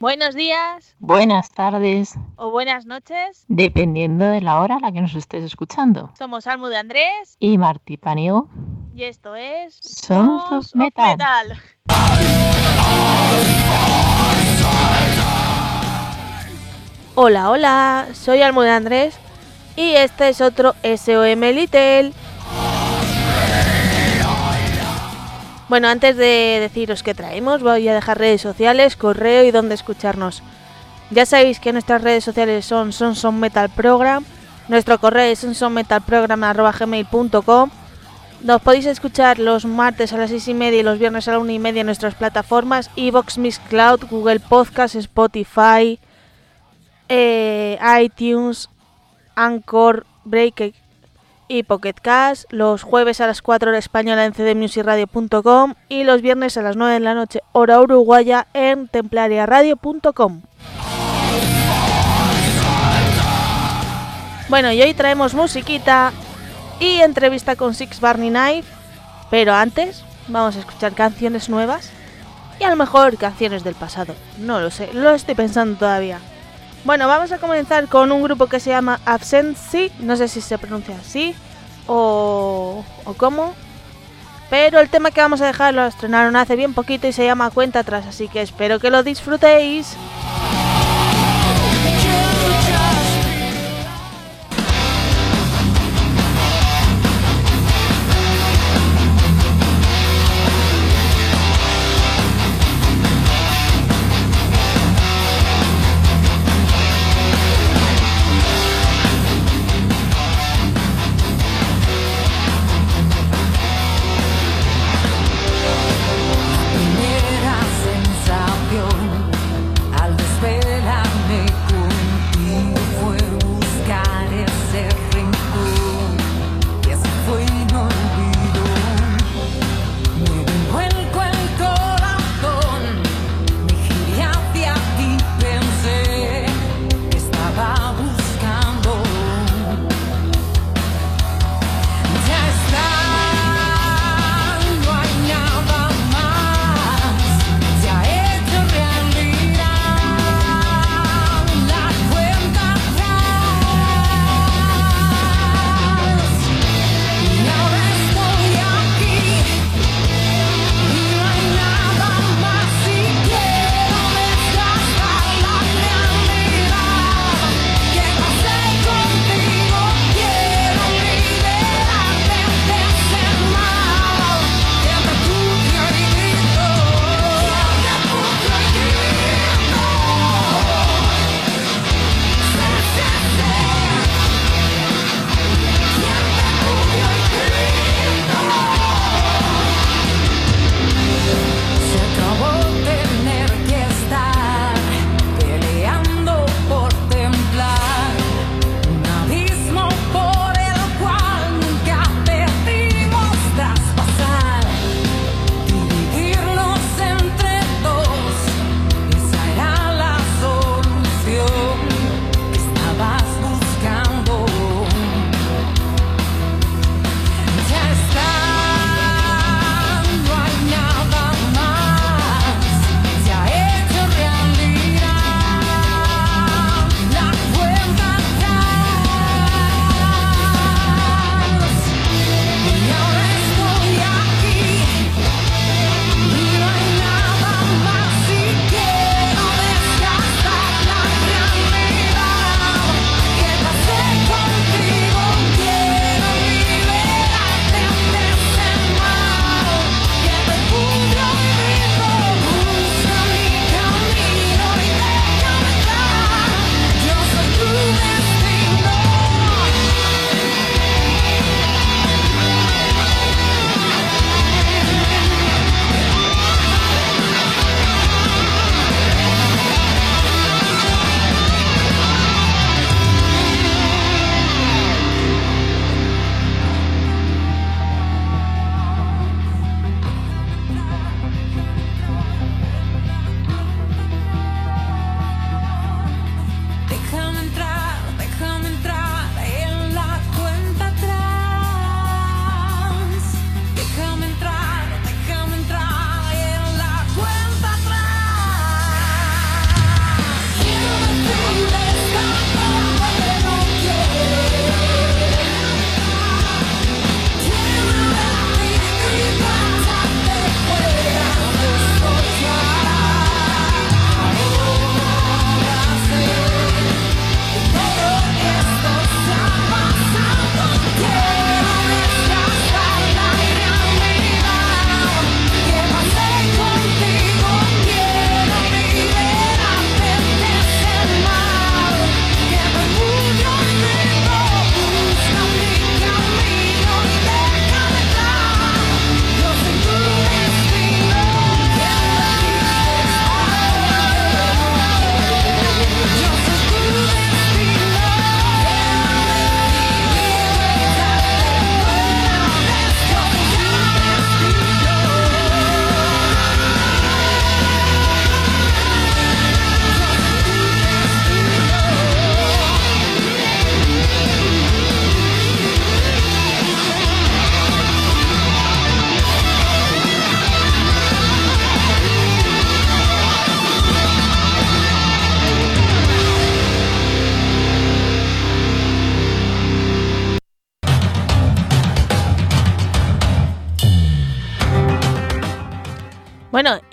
Buenos días. Buenas tardes. O buenas noches. Dependiendo de la hora a la que nos estés escuchando. Somos Almu de Andrés. Y Martí Paniego. Y esto es. Sons of Metal. metal. Hola, hola. Soy Almu de Andrés. Y este es otro SOM Little. Bueno, antes de deciros qué traemos, voy a dejar redes sociales, correo y dónde escucharnos. Ya sabéis que nuestras redes sociales son Sonson Metal Program, nuestro correo es sonsonmetalprogram.gmail.com Nos podéis escuchar los martes a las 6 y media y los viernes a la 1 y media en nuestras plataformas Evox, Miss Cloud, Google Podcast, Spotify, eh, iTunes, Anchor, Break y Pocket Cast, los jueves a las 4 hora española en cdmusicradio.com y los viernes a las 9 de la noche hora uruguaya en templariaradio.com. Bueno, y hoy traemos musiquita y entrevista con Six Barney Knife, pero antes vamos a escuchar canciones nuevas y a lo mejor canciones del pasado, no lo sé, lo estoy pensando todavía. Bueno, vamos a comenzar con un grupo que se llama Absentee, no sé si se pronuncia así o, o cómo, pero el tema que vamos a dejar lo estrenaron hace bien poquito y se llama Cuenta atrás, así que espero que lo disfrutéis.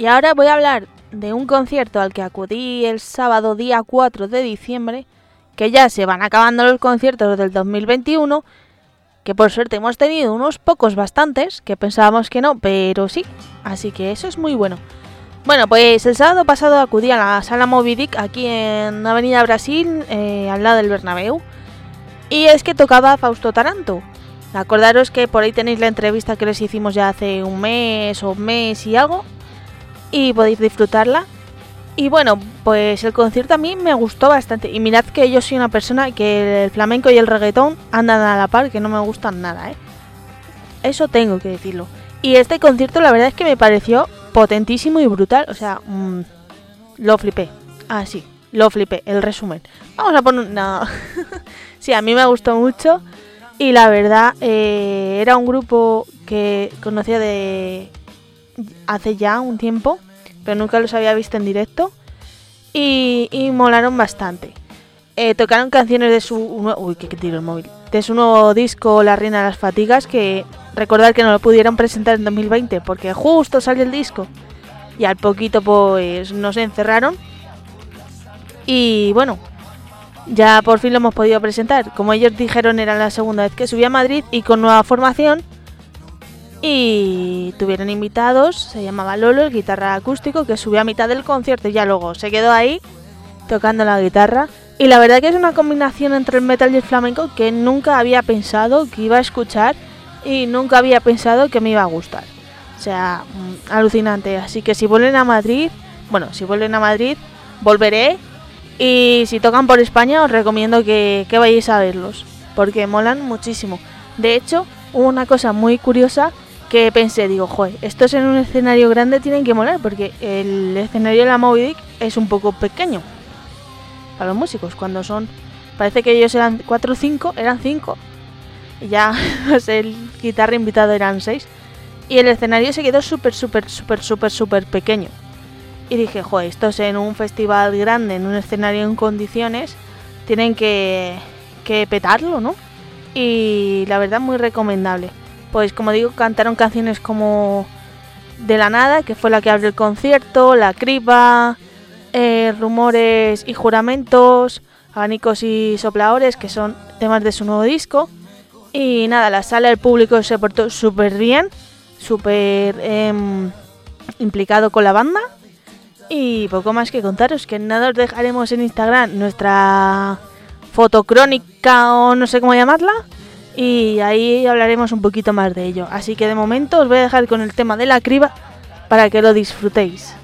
Y ahora voy a hablar de un concierto al que acudí el sábado día 4 de diciembre, que ya se van acabando los conciertos del 2021, que por suerte hemos tenido unos pocos bastantes, que pensábamos que no, pero sí, así que eso es muy bueno. Bueno, pues el sábado pasado acudí a la sala Moby Dick aquí en Avenida Brasil, eh, al lado del Bernabéu, y es que tocaba Fausto Taranto. Acordaros que por ahí tenéis la entrevista que les hicimos ya hace un mes o un mes y algo, y podéis disfrutarla. Y bueno, pues el concierto a mí me gustó bastante. Y mirad que yo soy una persona que el flamenco y el reggaetón andan a la par, que no me gustan nada, ¿eh? Eso tengo que decirlo. Y este concierto la verdad es que me pareció potentísimo y brutal. O sea, mmm, lo flipé. Ah, sí, lo flipé, el resumen. Vamos a poner... No. sí, a mí me gustó mucho. Y la verdad, eh, era un grupo que conocía de hace ya un tiempo pero nunca los había visto en directo y, y molaron bastante. Eh, tocaron canciones de su uy, el móvil, de su nuevo disco La Reina de las Fatigas, que recordar que no lo pudieron presentar en 2020 porque justo salió el disco y al poquito pues nos encerraron y bueno, ya por fin lo hemos podido presentar. Como ellos dijeron era la segunda vez que subía a Madrid y con nueva formación y tuvieron invitados, se llamaba Lolo, el guitarra acústico, que subió a mitad del concierto y ya luego se quedó ahí tocando la guitarra. Y la verdad que es una combinación entre el metal y el flamenco que nunca había pensado que iba a escuchar y nunca había pensado que me iba a gustar. O sea, mm, alucinante. Así que si vuelven a Madrid, bueno, si vuelven a Madrid, volveré. Y si tocan por España, os recomiendo que, vayáis a verlos, porque molan muchísimo. De hecho, una cosa muy curiosa que pensé, digo, joder, estos en un escenario grande tienen que molar, porque el escenario de la Moby es un poco pequeño para los músicos, cuando son, parece que ellos eran 4 o 5, eran 5, y ya pues el guitarra invitado eran 6, y el escenario se quedó súper, súper, súper, súper, súper pequeño. Y dije, joder, estos en un festival grande, en un escenario en condiciones, tienen que, que petarlo, ¿no? Y la verdad muy recomendable pues como digo, cantaron canciones como De la Nada, que fue la que abrió el concierto, La Criba, eh, Rumores y Juramentos, Abanicos y Sopladores, que son temas de su nuevo disco. Y nada, la sala del público se portó súper bien, súper em, implicado con la banda. Y poco más que contaros, que nada os dejaremos en Instagram nuestra fotocrónica o no sé cómo llamarla y ahí hablaremos un poquito más de ello. Así que de momento os voy a dejar con el tema de la criba para que lo disfrutéis.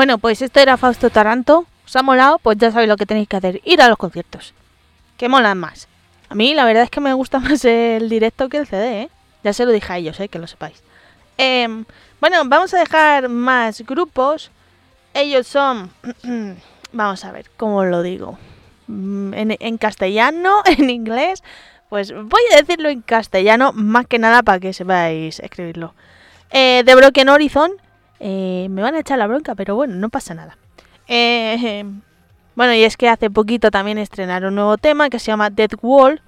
Bueno, pues esto era Fausto Taranto. ¿Os ha molado? Pues ya sabéis lo que tenéis que hacer. Ir a los conciertos. Que molan más. A mí la verdad es que me gusta más el directo que el CD, ¿eh? Ya se lo dije a ellos, ¿eh? Que lo sepáis. Em, bueno, vamos a dejar más grupos. Ellos son... vamos a ver, ¿cómo lo digo? Mm, En, castellano, en inglés. Pues voy a decirlo en castellano, más que nada para que sepáis escribirlo. Eh, The Broken Horizon. Eh, me van a echar la bronca, pero bueno, no pasa nada. Eh, bueno, y es que hace poquito también estrenaron un nuevo tema que se llama Dead Wall.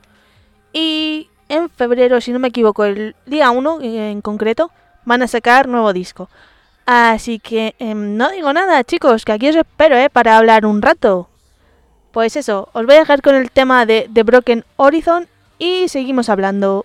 Y en febrero, si no me equivoco, el día 1 en concreto, van a sacar nuevo disco. Así que em, no digo nada, chicos, que aquí os espero, ¿eh? Para hablar un rato. Pues eso, os voy a dejar con el tema de The Broken Horizon y seguimos hablando.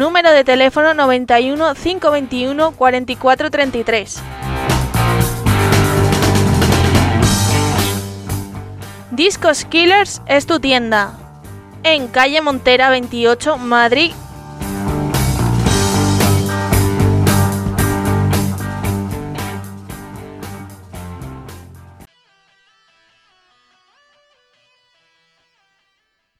Número de teléfono 91 521 4433. Discos Killers es tu tienda. en calle Montera 28, Madrid.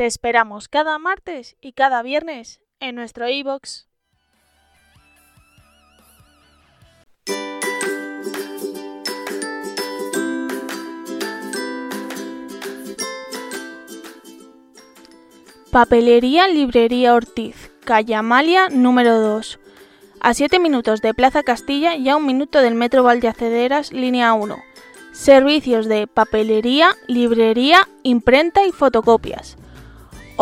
Te esperamos cada martes y cada viernes en nuestro iBox. Papelería Librería Ortiz, calle Amalia número 2. A 7 minutos de Plaza Castilla y a un minuto del Metro Valdeacederas, línea 1. Servicios de papelería, librería, imprenta y fotocopias.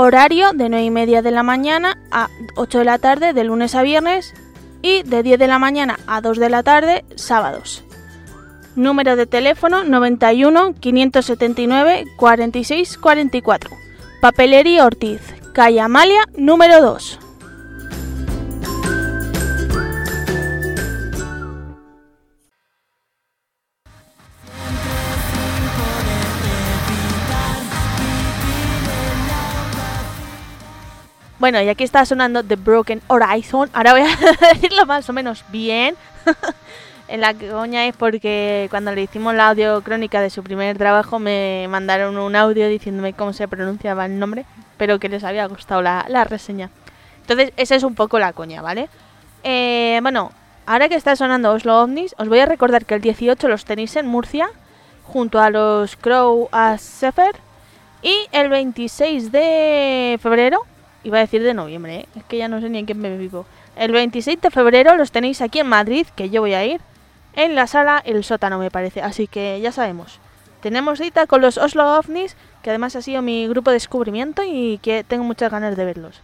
Horario de 9 y media de la mañana a 8 de la tarde de lunes a viernes y de 10 de la mañana a 2 de la tarde sábados. Número de teléfono 91 579 46 44. Papelería Ortiz, calle Amalia, número 2. Bueno, y aquí está sonando The Broken Horizon. Ahora voy a decirlo más o menos bien. en la coña es porque cuando le hicimos la audio crónica de su primer trabajo me mandaron un audio diciéndome cómo se pronunciaba el nombre, pero que les había gustado la, reseña. Entonces, esa es un poco la coña, ¿vale? Eh, bueno, ahora que está sonando Oslo OVNIs, os voy a recordar que el 18 los tenéis en Murcia, junto a los Crow as Sefer, y el 26 de febrero, iba a decir de noviembre, ¿eh? es que ya no sé ni en qué me vivo. El 26 de febrero los tenéis aquí en Madrid, que yo voy a ir, en la sala El Sótano, me parece. Así que ya sabemos. Tenemos cita con los Oslo OVNIs, que además ha sido mi grupo de descubrimiento y que tengo muchas ganas de verlos.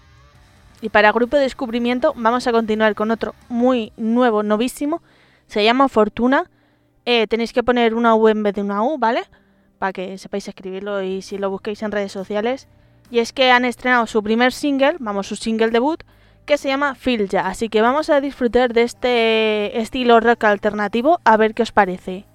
Y para grupo de descubrimiento vamos a continuar con otro muy nuevo, novísimo. Se llama Fortuna. Eh, tenéis que poner una U en vez de una U, ¿vale? Para que sepáis escribirlo y si lo busquéis en redes sociales. Y es que han estrenado su primer single, vamos, su single debut, que se llama Feel Ya. Así que vamos a disfrutar de este estilo rock alternativo, a ver qué os parece.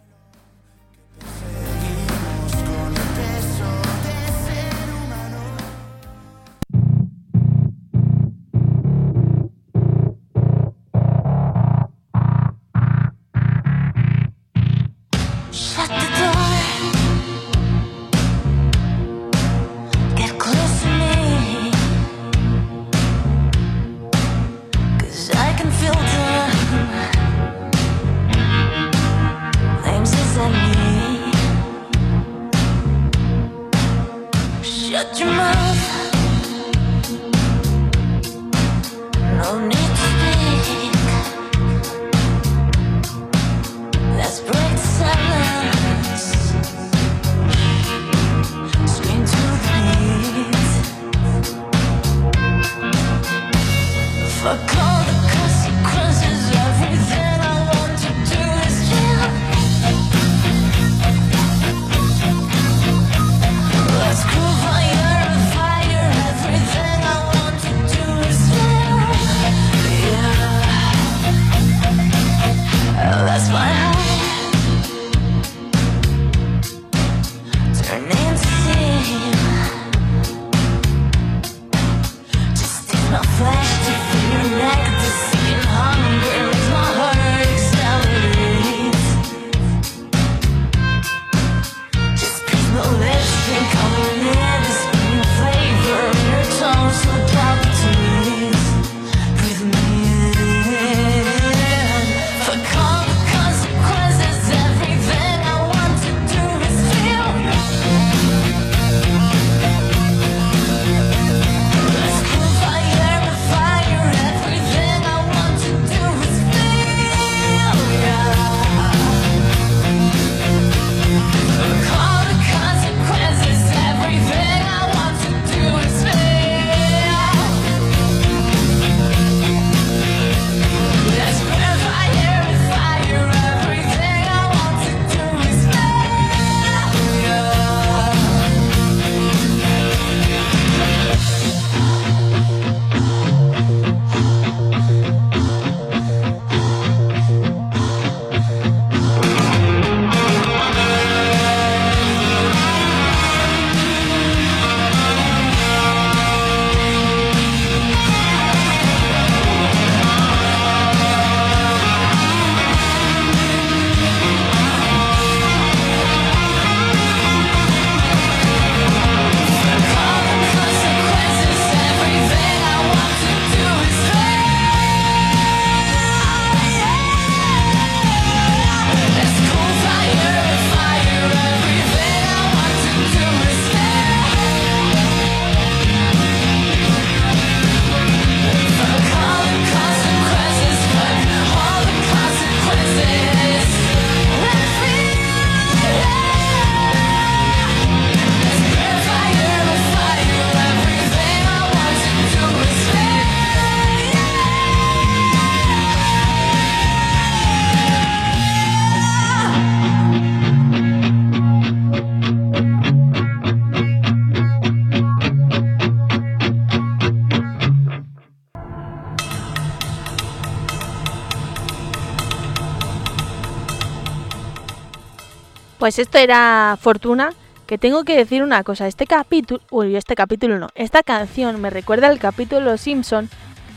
Pues esto era Fortuna, que tengo que decir una cosa, este capítulo, uy, este capítulo no, esta canción me recuerda al capítulo Simpson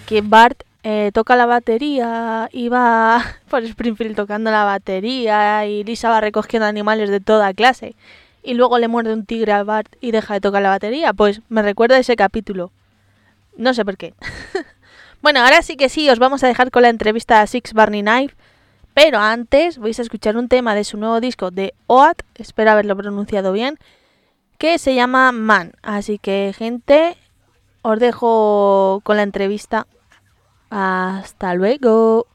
que Bart eh, toca la batería y va por Springfield tocando la batería y Lisa va recogiendo animales de toda clase y luego le muerde un tigre a Bart y deja de tocar la batería, pues me recuerda ese capítulo. No sé por qué. bueno, ahora sí que sí, os vamos a dejar con la entrevista a Six Barney Knife. Pero antes vais a escuchar un tema de su nuevo disco de OAT, espero haberlo pronunciado bien, que se llama Man. Así que, gente, os dejo con la entrevista. Hasta luego.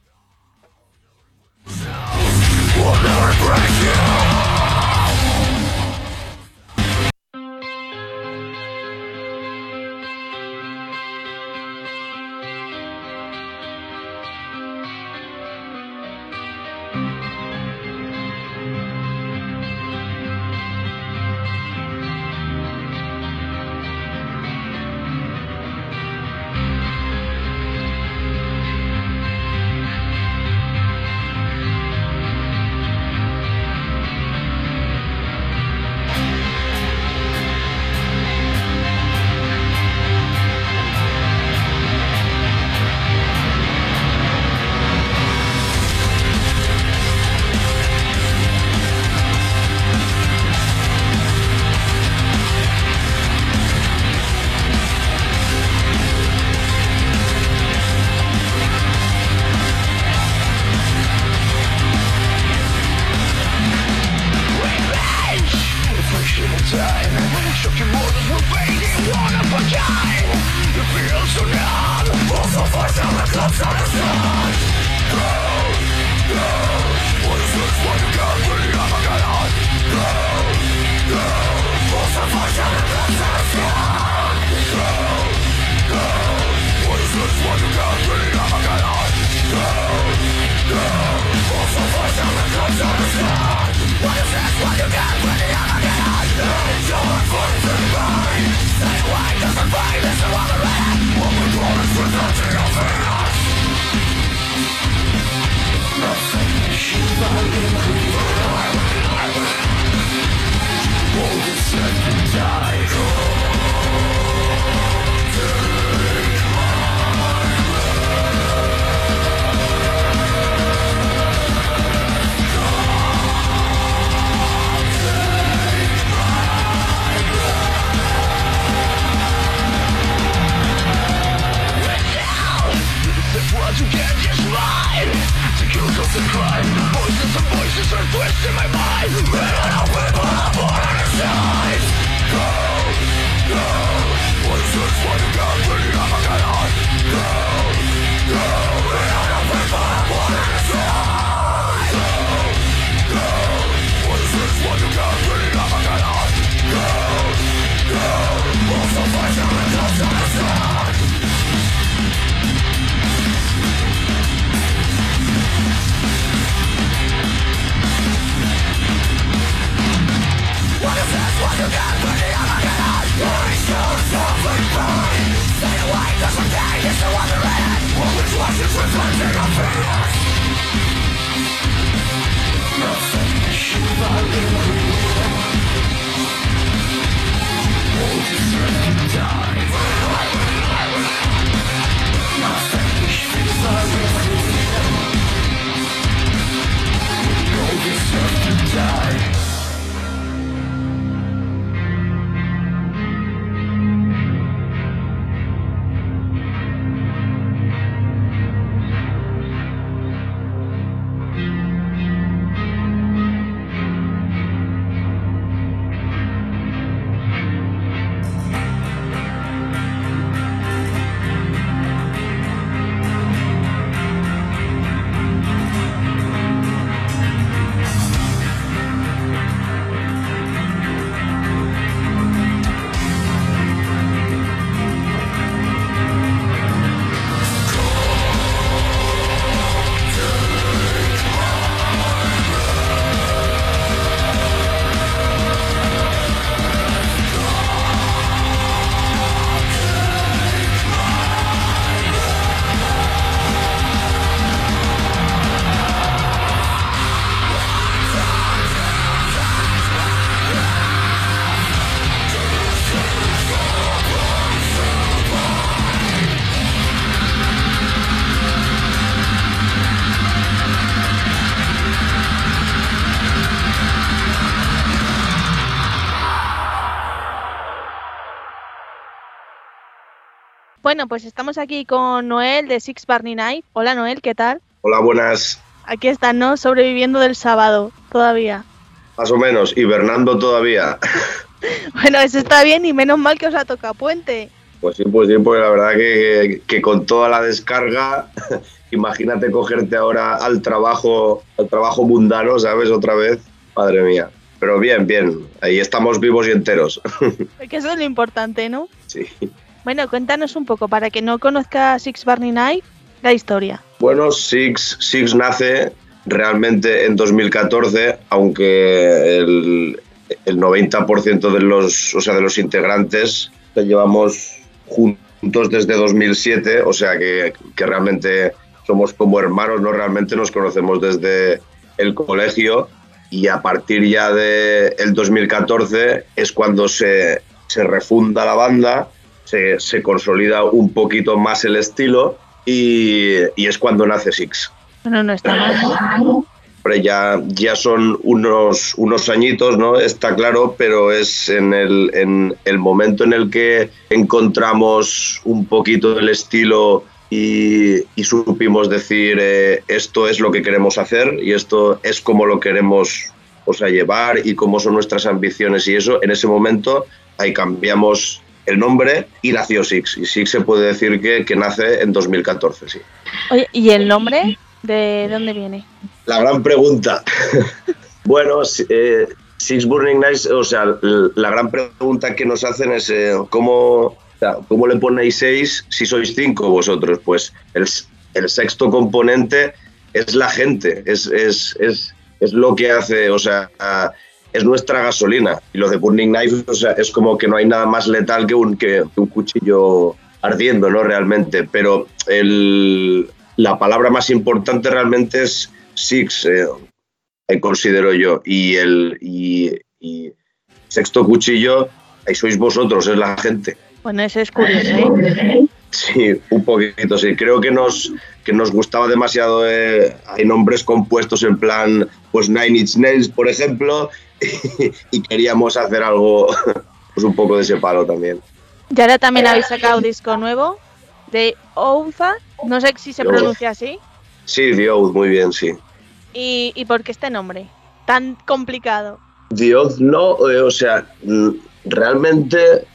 Bueno, pues estamos aquí con Noel de Six Barney Night. Hola Noel, ¿qué tal? Hola, buenas. Aquí están, ¿no? Sobreviviendo del sábado, todavía. Más o menos, hibernando todavía. Bueno, eso está bien y menos mal que os ha tocado puente. Pues sí, pues sí, porque la verdad que, que con toda la descarga, imagínate cogerte ahora al trabajo, al trabajo mundano, ¿sabes? Otra vez, madre mía. Pero bien, bien, ahí estamos vivos y enteros. Que eso es lo importante, ¿no? Sí. Bueno, cuéntanos un poco, para que no conozca Six Barney Night, la historia. Bueno, Six, Six nace realmente en 2014, aunque el, el 90% de los, o sea, de los integrantes que llevamos juntos desde 2007, o sea que, que realmente somos como hermanos, ¿no? Realmente nos conocemos desde el colegio y a partir ya del el 2014 es cuando se, se refunda la banda, se, se consolida un poquito más el estilo y, y es cuando nace Six. Bueno, no está mal. Hombre, ya, ya son unos, unos añitos, ¿no? Está claro, pero es en el, en el momento en el que encontramos un poquito el estilo y, y supimos decir eh, esto es lo que queremos hacer y esto es como lo queremos o sea, llevar y cómo son nuestras ambiciones y eso, en ese momento ahí cambiamos el nombre y nació Six. Y Six se puede decir que, que nace en 2014, sí. Oye, ¿y el nombre? ¿De dónde viene? La gran pregunta. bueno, eh, Six Burning Nights, o sea, la gran pregunta que nos hacen es eh, ¿cómo, ¿cómo le ponéis seis si sois cinco vosotros? Pues el, el sexto componente es la gente, es, es, es, es lo que hace, o sea, es nuestra gasolina. Y lo de Burning Knife, o sea, es como que no hay nada más letal que un, que un cuchillo ardiendo, ¿no? Realmente. Pero el, la palabra más importante realmente es Six, eh, considero yo. Y el y, y sexto cuchillo, ahí sois vosotros, es la gente. Bueno, ese es curioso, ¿eh? Sí, un poquito, sí. Creo que nos, que nos gustaba demasiado. eh, hay nombres compuestos en plan, pues Nine Inch Nails, por ejemplo, y, queríamos hacer algo, pues un poco de ese palo también. Y ahora también habéis sacado disco nuevo de Ouza, no sé si se Yo- pronuncia así. Sí, The Oath, muy bien, sí. ¿Y, y por qué este nombre? Tan complicado. The Oath no, eh, o sea, mm, realmente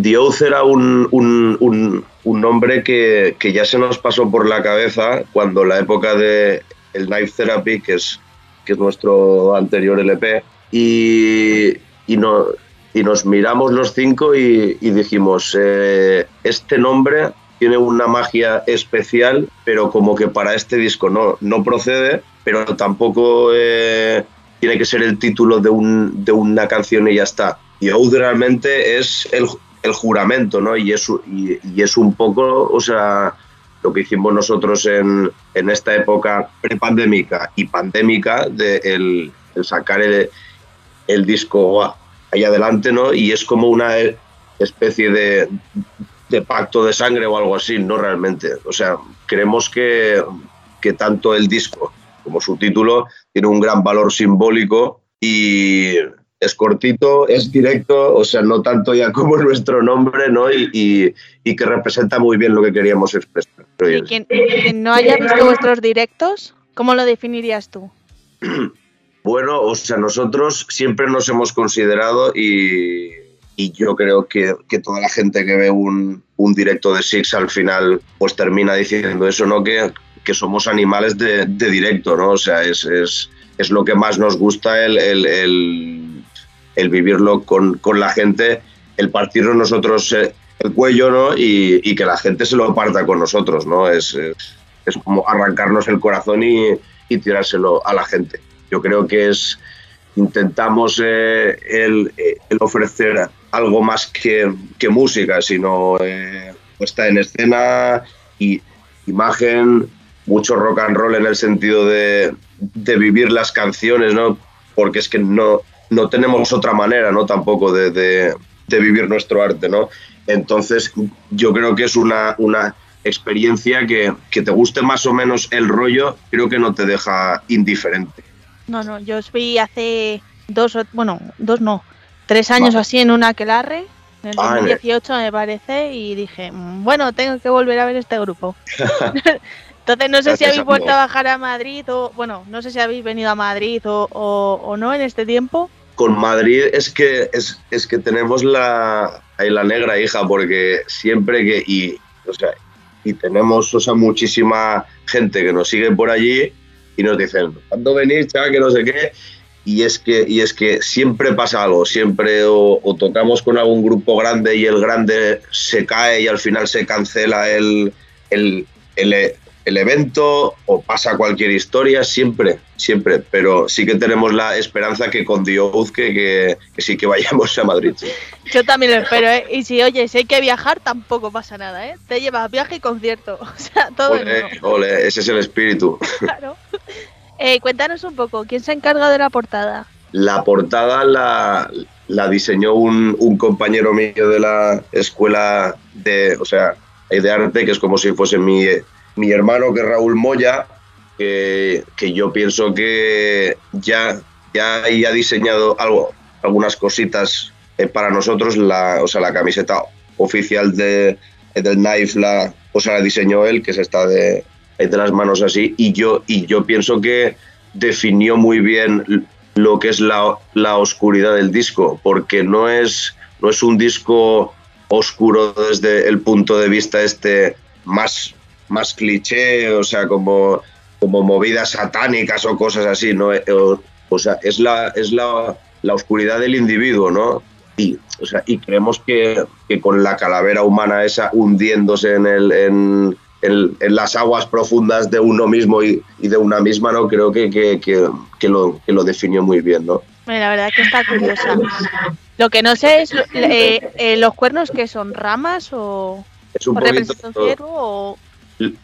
The Oath era un, un, un- un nombre que, que ya se nos pasó por la cabeza cuando la época de el Knife Therapy, que es, que es nuestro anterior LP, y, y, no, y nos miramos los cinco y, y dijimos, eh, este nombre tiene una magia especial, pero como que para este disco no, no procede, pero tampoco eh, tiene que ser el título de, un, de una canción y ya está. Y Oath realmente es el, el juramento, ¿no? Y es, y, y es un poco, o sea, lo que hicimos nosotros en, en esta época prepandémica y pandémica de el, el sacar el, el disco ahí adelante, ¿no? Y es como una especie de, de pacto de sangre o algo así, no realmente. O sea, creemos que, que tanto el disco como su título tiene un gran valor simbólico y es cortito, es directo, o sea, no tanto ya como nuestro nombre, ¿no? Y, y, y que representa muy bien lo que queríamos expresar. ¿Y quien no haya visto vuestros directos, cómo lo definirías tú? Bueno, o sea, nosotros siempre nos hemos considerado y, yo creo que, que toda la gente que ve un, un directo de Six al final pues termina diciendo eso, ¿no? Que, que somos animales de, de directo, ¿no? O sea, es, es, es lo que más nos gusta el, el, el, vivirlo con, con la gente, el partirnos nosotros eh, el cuello, ¿no? Y, y que la gente se lo parta con nosotros, ¿no? Es, es, es como arrancarnos el corazón y, y tirárselo a la gente. Yo creo que es intentamos eh, el, el ofrecer algo más que, música, sino eh, puesta en escena y imagen, mucho rock and roll en el sentido de, de vivir las canciones, ¿no? Porque es que no, no tenemos otra manera, ¿no? Tampoco de, de, de vivir nuestro arte, ¿no? Entonces, yo creo que es una, una experiencia que, que te guste más o menos el rollo, creo que no te deja indiferente. No, no, yo os vi hace dos, bueno, dos no, tres años o así en un aquelarre En el Ah, en el- 2018 me parece y dije, "Mm, bueno, tengo que volver a ver este grupo. Entonces no sé si habéis vuelto a bajar a Madrid o, bueno, no sé si habéis venido a Madrid o, o- o no en este tiempo. Con Madrid es que es, es que tenemos la, la negra hija, porque siempre que y o sea, y tenemos o sea, muchísima gente que nos sigue por allí y nos dicen, ¿cuándo venís, chaval? Que no sé qué. Y es que, y es que siempre pasa algo, siempre o, tocamos con algún grupo grande y el grande se cae y al final se cancela el, el, el, el evento o pasa cualquier historia, siempre, siempre. Pero sí que tenemos la esperanza que con Dios que, que, que sí que vayamos a Madrid. sí. Yo también lo espero, ¿eh? Y si, oye, si hay que viajar, tampoco pasa nada, ¿eh? Te llevas viaje y concierto. O sea, todo Ole, uno. ole, ese es el espíritu. Claro. Eh, cuéntanos un poco, ¿quién se encarga de la portada? La portada la, la diseñó un, un compañero mío de la escuela de, o sea, de arte, que es como si fuese mi, mi hermano, que es Raúl Moya, que, que yo pienso que ya, ya ha diseñado algo, algunas cositas eh, para nosotros, la, o sea, la camiseta oficial de, del Knife, la, o sea, la diseñó él, que es esta de, de las manos así, y yo, y yo pienso que definió muy bien lo que es la, la oscuridad del disco, porque no es, no es un disco oscuro desde el punto de vista este más, más cliché, o sea, como, como movidas satánicas o cosas así, ¿no? Eh, O, o sea, es la, es la, la oscuridad del individuo, ¿no? Y, o sea, y creemos que, que con la calavera humana esa hundiéndose en, el, en, en- en las aguas profundas de uno mismo y, y de una misma, ¿no? Creo que, que, que, que lo, que lo definió muy bien, ¿no? La verdad que está curiosa. Lo que no sé es eh, eh, los cuernos que son ramas o, Es un poquito... o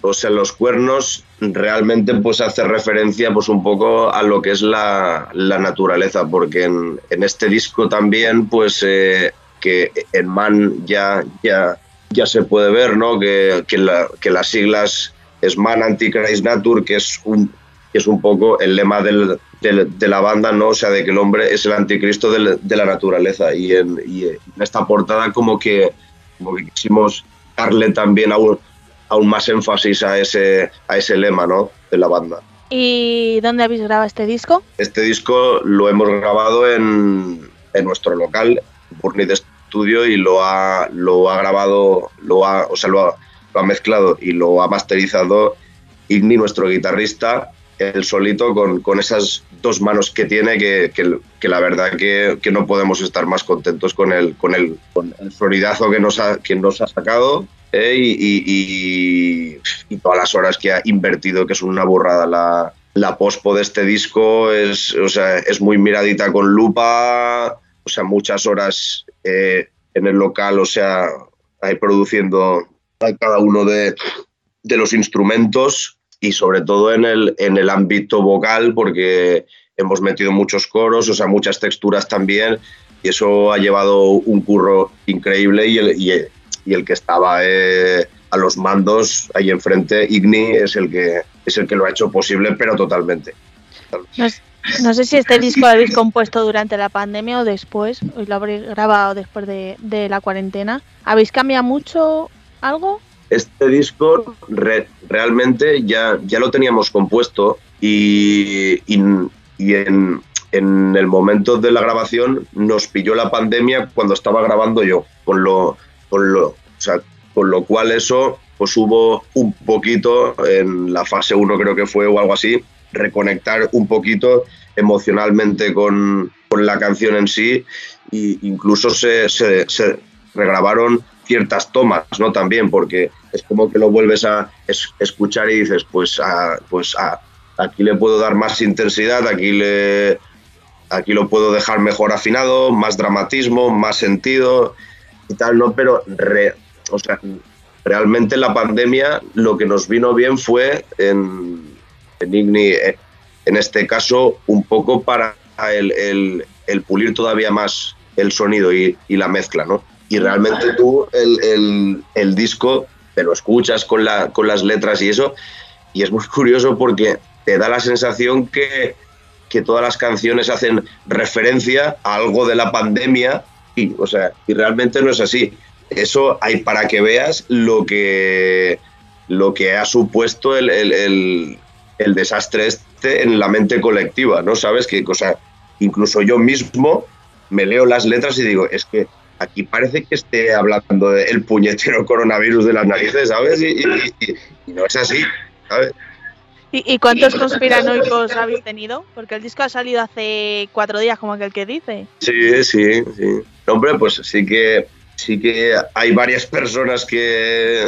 o sea, los cuernos realmente pues hace referencia pues un poco a lo que es la, la naturaleza, porque en, este disco también pues eh, que en Man ya, ya, ya se puede ver, ¿no? Que, que, la- las siglas es Man Antichrist Nature, que es un que es un poco el lema del- de la banda, ¿no? O sea, de que el hombre es el anticristo de la naturaleza. Y en, esta portada como que, como que quisimos darle también aún, aún más énfasis a ese, a ese lema, ¿no? De la banda. ¿Y dónde habéis grabado este disco? Este disco lo hemos grabado en, en nuestro local, Burnit Studio, y lo ha, lo ha grabado, lo ha, o sea, lo ha, lo ha mezclado y lo ha masterizado Igni, nuestro guitarrista, él solito, con, con esas dos manos que tiene, que, que- que la verdad que, que no podemos estar más contentos con el, con el, con el sonidazo que nos ha, que nos ha sacado. Eh, y, y- y- todas las horas que ha invertido, que es una burrada. La, la pospo de este disco es, o sea, es muy miradita con lupa, o sea, muchas horas eh, en el local, o sea, ahí produciendo a cada uno de, de los instrumentos. Y sobre todo en el, en el ámbito vocal, porque hemos metido muchos coros, o sea, muchas texturas también, y eso ha llevado un curro increíble y el, y y el que estaba eh, a los mandos ahí enfrente, Igni, es el que es el que lo ha hecho posible, pero totalmente. No, no sé si este disco lo habéis compuesto durante la pandemia o después, o lo habréis grabado después de, de la cuarentena. ¿Habéis cambiado mucho algo? Este disco re- realmente ya, ya lo teníamos compuesto y, y- y en, en el momento de la grabación nos pilló la pandemia cuando estaba grabando yo, con lo, con lo, o sea, con lo cual eso pues hubo un poquito en la fase 1 creo que fue o algo así, reconectar un poquito emocionalmente con, con la canción en sí e incluso se, se- se regrabaron ciertas tomas, ¿no? También, porque es como que lo vuelves a es- escuchar y dices, pues, a- pues a- aquí le puedo dar más intensidad, aquí le aquí lo puedo dejar mejor afinado, más dramatismo, más sentido y tal, ¿no? Pero re- o sea, realmente la pandemia lo que nos vino bien fue en, en Igni, eh, en este caso, un poco para el, el- pulir todavía más el sonido y, y la mezcla, ¿no? Y realmente tú el, el- disco te lo escuchas con, la, con las letras y eso, y es muy curioso porque te da la sensación que, que todas las canciones hacen referencia a algo de la pandemia o sea, y realmente no es así. Eso hay para que veas lo que, lo que ha supuesto el, el- el- el desastre este en la mente colectiva, ¿no? ¿Sabes? Que, o sea, incluso yo mismo me leo las letras y digo, es que aquí parece que esté hablando del puñetero coronavirus de las narices, ¿sabes? Y, y- y- y no es así, ¿sabes? ¿Y, y cuántos conspiranoicos habéis tenido? Porque el disco ha salido hace cuatro días, como aquel que dice. Sí, sí, sí. Hombre, pues sí que sí que hay varias personas que,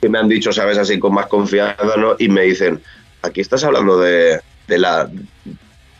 que me han dicho, sabes, así con más confianza, ¿no? Y me dicen, aquí estás hablando de, de la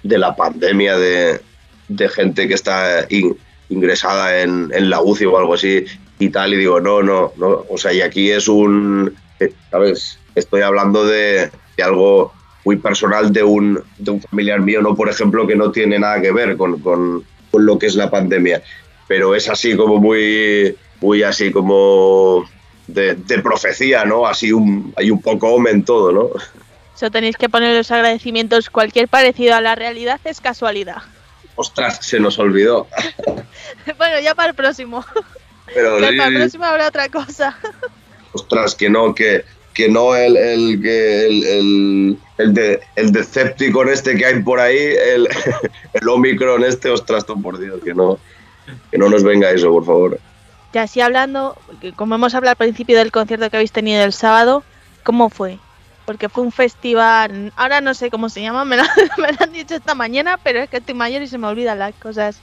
de la pandemia de, de gente que está in- ingresada en, en la UCI o algo así y tal, y digo, no, no, no, o sea, y aquí es un, eh, ¿sabes? Estoy hablando de, de algo muy personal de un, de un familiar mío, no, por ejemplo, que no tiene nada que ver con, con- con lo que es la pandemia, pero es así como muy, muy así como de, de profecía, ¿no? Así un, hay un poco omen todo, ¿no? Eso tenéis que poner los agradecimientos. Cualquier parecido a la realidad es casualidad. Ostras, se nos olvidó. bueno, ya para el próximo. Pero Ya para el próximo habrá otra cosa. ostras, que no, que, que no el, el, que el, el, el, de, el Decepticon este que hay por ahí, el, el Omicron este, ostras, tú por Dios, que no, que no nos venga eso, por favor. Ya así hablando, como hemos hablado al principio del concierto que habéis tenido el sábado, ¿cómo fue? Porque fue un festival, ahora no sé cómo se llama, me lo, me lo han dicho esta mañana, pero es que estoy mayor y se me olvidan las cosas.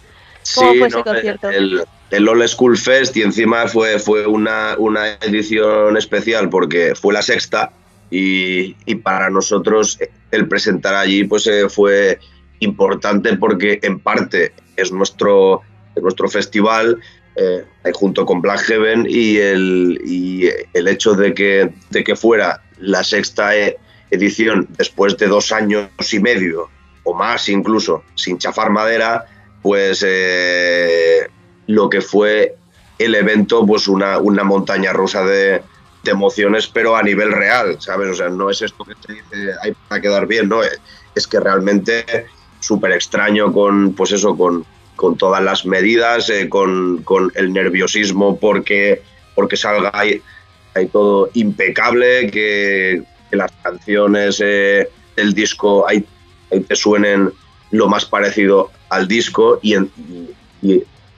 ¿Cómo fue ese concierto? El, el All School Fest y encima fue, fue una, una edición especial porque fue la sexta y, y para nosotros el presentar allí pues eh, fue importante porque en parte es nuestro, es nuestro festival eh, junto con Black Heaven y el, el hecho de que, de que fuera la sexta eh, edición después de dos años y medio o más incluso sin chafar madera pues eh, lo que fue el evento, pues una, una montaña rusa de, de, emociones, pero a nivel real, ¿sabes? O sea, no es esto que te dice, hay para quedar bien, ¿no? Es que realmente súper extraño con, pues eso, con, con todas las medidas, eh, con, con, el nerviosismo porque, porque salga ahí, todo impecable, que, las canciones eh, del disco ahí, te suenen lo más parecido al disco y,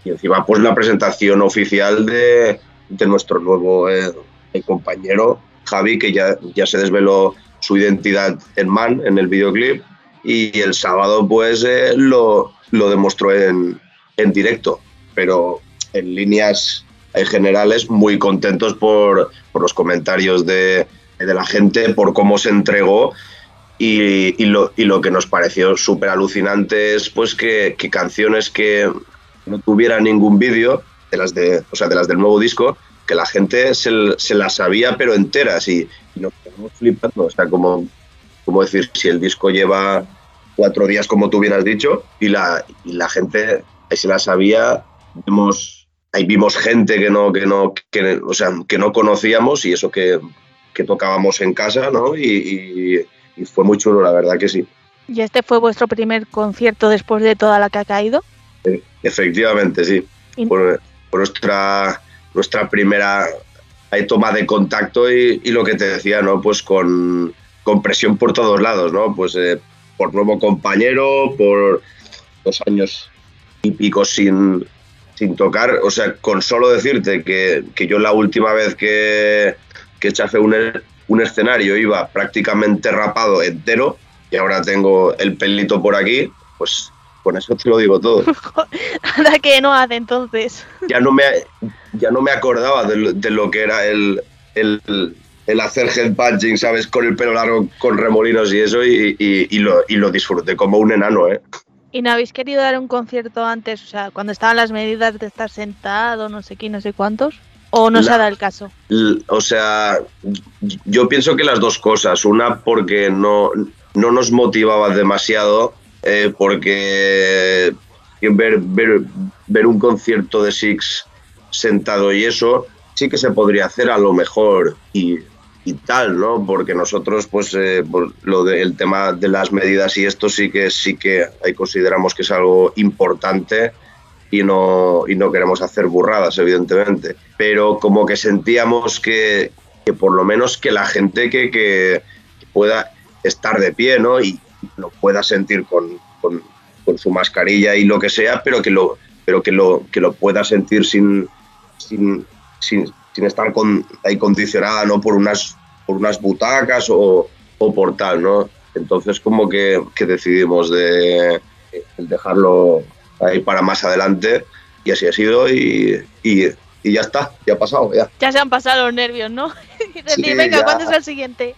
encima pues la presentación oficial de, de nuestro nuevo eh, compañero Javi que ya, ya se desveló su identidad en Man en el videoclip y el sábado pues eh, lo, lo, demostró en, en, directo pero en líneas generales muy contentos por, por los comentarios de, de la gente por cómo se entregó y, y, lo, y, lo, que nos pareció súper alucinante es pues que, que, canciones que no tuvieran ningún vídeo, de las de, o sea, de las del nuevo disco, que la gente se, se las sabía pero enteras y, y nos quedamos flipando. O sea, como, como decir, si el disco lleva cuatro días, como tú bien has dicho, y la, y la gente ahí se la sabía, vimos, ahí vimos gente que no, que no, que, o sea, que no conocíamos y eso que, que tocábamos en casa, ¿no? y, y y fue muy chulo, la verdad que sí. ¿Y este fue vuestro primer concierto después de toda la que ha caído? Efectivamente, sí. Por, por, nuestra, nuestra primera toma de contacto y, y, lo que te decía, ¿no? Pues con, con presión por todos lados, ¿no? Pues eh, por nuevo compañero, por dos años y pico sin, sin tocar. O sea, con solo decirte que, que yo la última vez que, que chafé un, un escenario iba prácticamente rapado entero y ahora tengo el pelito por aquí, pues con eso te lo digo todo. Nada que no hace entonces. Ya no me, ya no me acordaba de lo, de lo que era el, el, el, hacer headbanging, ¿sabes? Con el pelo largo, con remolinos y eso, y, y, y, lo, y lo disfruté como un enano, ¿eh? ¿Y no habéis querido dar un concierto antes? O sea, cuando estaban las medidas de estar sentado, no sé qué, no sé cuántos. ¿O no La- se ha dado el caso? O sea, yo pienso que las dos cosas. Una, porque no, no nos motivaba demasiado, eh, porque ver, ver, ver un concierto de Six sentado y eso sí que se podría hacer a lo mejor y, y tal, ¿no? Porque nosotros, pues, eh, lo del tema de las medidas y esto sí que sí que ahí consideramos que es algo importante y no, y no queremos hacer burradas, evidentemente. Pero como que sentíamos que, que por lo menos que la gente que, que pueda estar de pie, ¿no? Y lo pueda sentir con, con, con su mascarilla y lo que sea, pero que lo, pero que lo, que lo pueda sentir sin, sin, sin estar con, ahí condicionada, ¿no? Por unas, por unas butacas o, o por tal, ¿no? Entonces como que, que decidimos de dejarlo ahí para más adelante y así ha sido y, y, y ya está, ya ha pasado, ya. Ya se han pasado los nervios, ¿no? Y decir, Sí, venga, ya. ¿cuándo es el siguiente?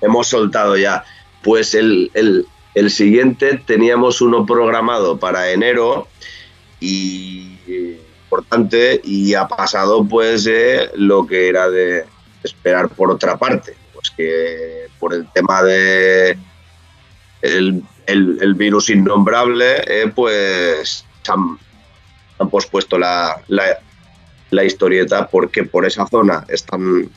Hemos soltado ya. Pues el, el, el siguiente teníamos uno programado para enero y eh, y ha pasado pues lo que era de esperar por otra parte, pues que por el tema de el, el- virus innombrable, eh, pues han, han pospuesto la, la, la historieta porque por esa zona están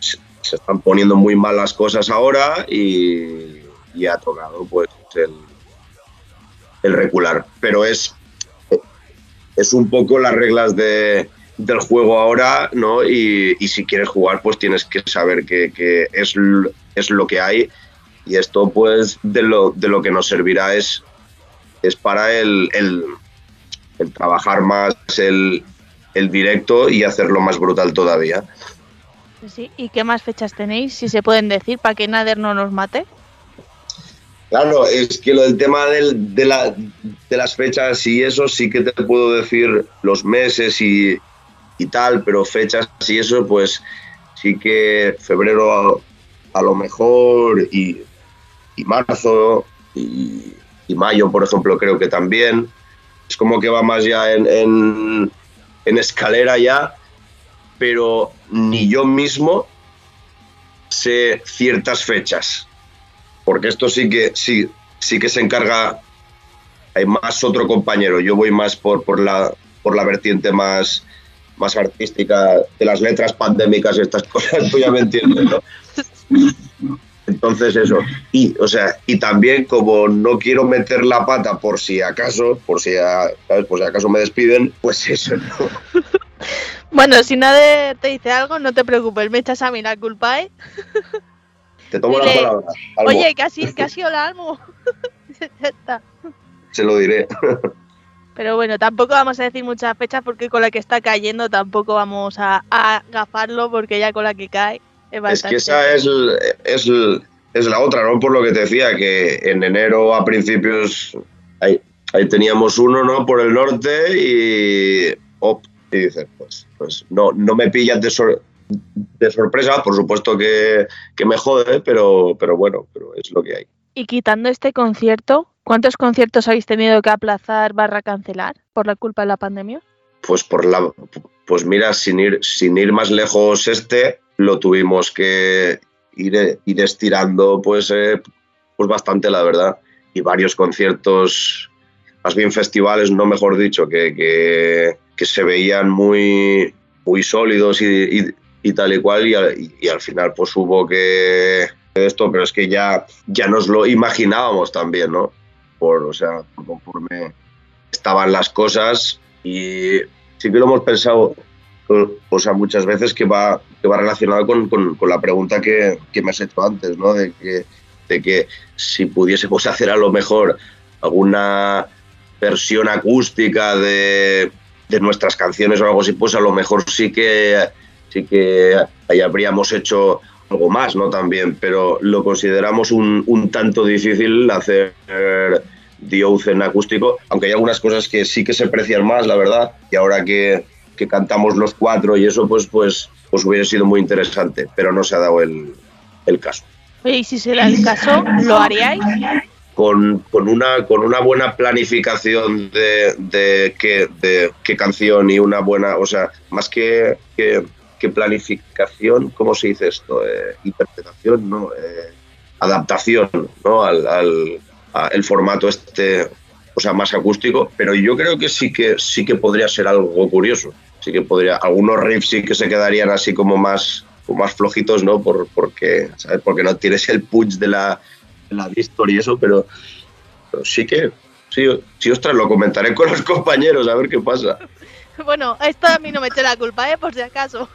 se están poniendo muy mal las cosas ahora y, y ha tocado pues el, el recular. Pero es, es un poco las reglas de, del juego ahora, ¿no? Y, y si quieres jugar, pues tienes que saber que, que es, es lo que hay. Y esto, pues, de lo, de lo que nos servirá es, es para el, el, el trabajar más el, el directo y hacerlo más brutal todavía. Sí, ¿y qué más fechas tenéis? Si se pueden decir, para que Nader no nos mate. Claro, es que lo del tema de, la- de las fechas y eso sí que te puedo decir los meses y, y tal, pero fechas y eso, pues sí que febrero a, lo mejor y, marzo y, mayo, por ejemplo, creo que también. Es como que va más ya en- en escalera ya, pero ni yo mismo sé ciertas fechas porque esto sí que sí, sí que se encarga hay más otro compañero yo voy más por, por la por la vertiente más más artística de las letras pandémicas y estas cosas tú ya me entiendes ¿no? entonces eso y o sea y también como no quiero meter la pata por si acaso por si a- ¿sabes? por si acaso me despiden pues eso ¿no? Bueno, si Nader te dice algo, no te preocupes, me echas a mí la culpa, ¿eh? te tomo Dile, la palabra Almo, Oye, casi, casi hola, Almo. Ya está. se lo diré Pero bueno, tampoco vamos a decir muchas fechas porque con la que está cayendo tampoco vamos a, a gafarlo porque ya con la que cae es Es bastante. que esa es, es, es la otra, ¿no? Por lo que te decía, que en enero a principios ahí, ahí teníamos uno, ¿no? Por el norte y, op, y dices, pues, pues no, no me pillas de, sor- de sorpresa, por supuesto que, que me jode, pero, pero bueno, pero es lo que hay. Y quitando este concierto, ¿cuántos conciertos habéis tenido que aplazar barra cancelar por la culpa de la pandemia? Pues por la pues mira, sin ir, sin ir más lejos este, lo tuvimos que ir, ir estirando pues, eh, pues bastante, la verdad. Y varios conciertos, más bien festivales, no mejor dicho, que, que, que se veían muy, muy sólidos y, y- y tal y cual, y y- y al final pues hubo que esto, pero es que ya, ya nos lo imaginábamos también, ¿no? Por, o sea, conforme estaban las cosas y sí que lo hemos pensado, o sea, muchas veces que va, que va relacionado con, con- con la pregunta que, que me has hecho antes, ¿no? De que, de que si pudiésemos hacer a lo mejor alguna versión acústica de, de nuestras canciones o algo así, pues a lo mejor sí que, sí que ahí habríamos hecho algo más, ¿no? También, pero lo consideramos un, un tanto difícil hacer The Oath en acústico, aunque hay algunas cosas que sí que se aprecian más, la verdad, y ahora que, que cantamos los cuatro y eso, pues, pues, pues hubiera sido muy interesante, pero no se ha dado el, el caso. Oye, y si se da el caso, ¿lo haríais? Con, con una, con una buena planificación de, de, qué, de qué canción y una buena, o sea, más que, que, que planificación, ¿cómo se dice esto? Eh, interpretación, ¿no? Eh, adaptación, ¿no? Al, al a el formato este, o sea, más acústico, pero yo creo que sí que sí que podría ser algo curioso. Sí que podría, algunos riffs sí que se quedarían así como más, como más flojitos, ¿no? Por, porque, ¿sabes? Porque no tienes el punch de la, de la distor y eso, pero, pero sí que Sí, sí, ostras, lo comentaré con los compañeros, a ver qué pasa. Bueno, esto a mí no me eche la culpa, ¿eh? Por si acaso.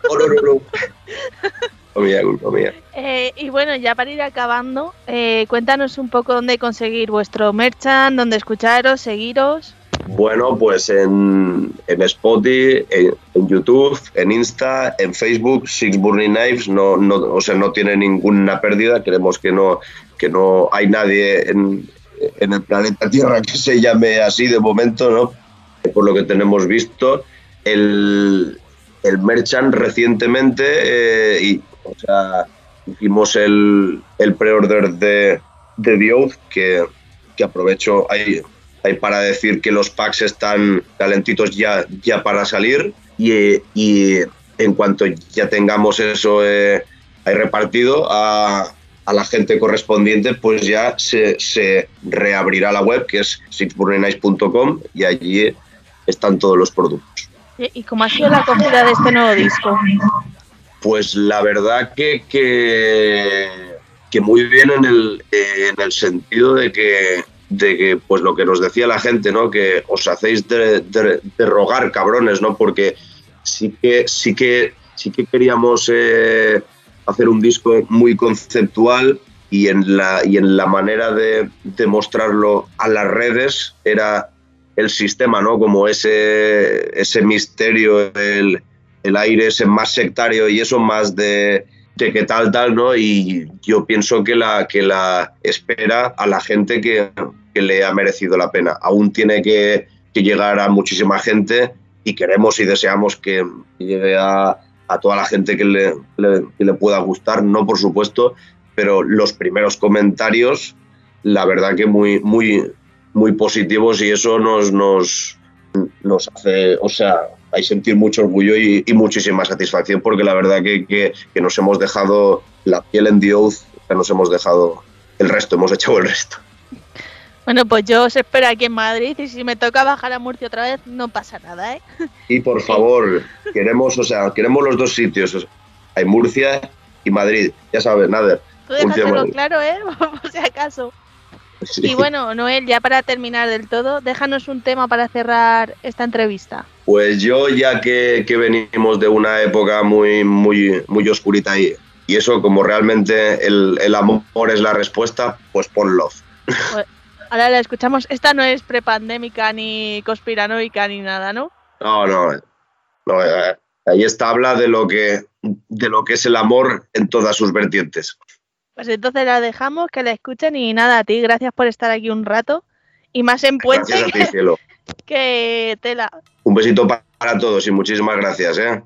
Oh, mía, culpa mía. Eh, y bueno, ya para ir acabando, eh, cuéntanos un poco dónde conseguir vuestro merchant, dónde escucharos, seguiros. Bueno, pues en, en Spotify, en, en YouTube, en Insta, en Facebook, Six Burning Knives, no, no, o sea, no tiene ninguna pérdida. Creemos que no, que no hay nadie en, en el planeta Tierra que se llame así de momento, ¿no? Por lo que tenemos visto. El, el Merchant recientemente, eh, y, o sea, hicimos el, el pre-order de, de The que, que aprovecho ahí, ahí para decir que los packs están calentitos ya, ya para salir y, y en cuanto ya tengamos eso eh, ahí repartido a, a la gente correspondiente, pues ya se, se reabrirá la web que es sixburnenice.com y allí están todos los productos. ¿Y cómo ha sido la acogida de este nuevo disco? Pues la verdad que, que, que muy bien en el, eh, en el sentido de que, de que, pues lo que nos decía la gente, ¿no? Que os hacéis de, de- de rogar, cabrones, ¿no? Porque sí que, sí que, sí que queríamos eh, hacer un disco muy conceptual y en la, y en la manera de, de mostrarlo a las redes era el sistema, ¿no? Como ese, ese misterio, el, el aire ese más sectario y eso más de, de qué tal, tal, ¿no? Y yo pienso que la, que la espera a la gente que, que le ha merecido la pena. Aún tiene que, que llegar a muchísima gente y queremos y deseamos que llegue a, a toda la gente que le, le- que le pueda gustar, no por supuesto, pero los primeros comentarios, la verdad que muy, muy, muy positivos y eso nos, nos, nos hace, o sea, hay sentir mucho orgullo y, y muchísima satisfacción porque la verdad que, que- que nos hemos dejado la piel en The Oath, que nos hemos dejado el resto, hemos echado el resto. Bueno, pues yo os espero aquí en Madrid y si me toca bajar a Murcia otra vez, no pasa nada, ¿eh? Y por favor, queremos, o sea, queremos los dos sitios, o sea, hay Murcia y Madrid, ya sabes, nada. Tú déjatelo claro, ¿eh? Por si acaso. Sí. Y bueno, Noel, ya para terminar del todo, déjanos un tema para cerrar esta entrevista. Pues yo, ya que, que venimos de una época muy, muy, muy oscurita y, y eso, como realmente el, el amor es la respuesta, pues pon love. Ahora la escuchamos. Esta no es prepandémica ni conspiranoica ni nada, ¿no? No, no, no, eh, ahí está, habla de lo, que, de lo que es el amor en todas sus vertientes. Pues entonces la dejamos, que la escuchen y nada, a ti, gracias por estar aquí un rato. Y más en Puente Gracias a ti, que, cielo. que tela. Un besito pa- para todos y muchísimas gracias, ¿eh?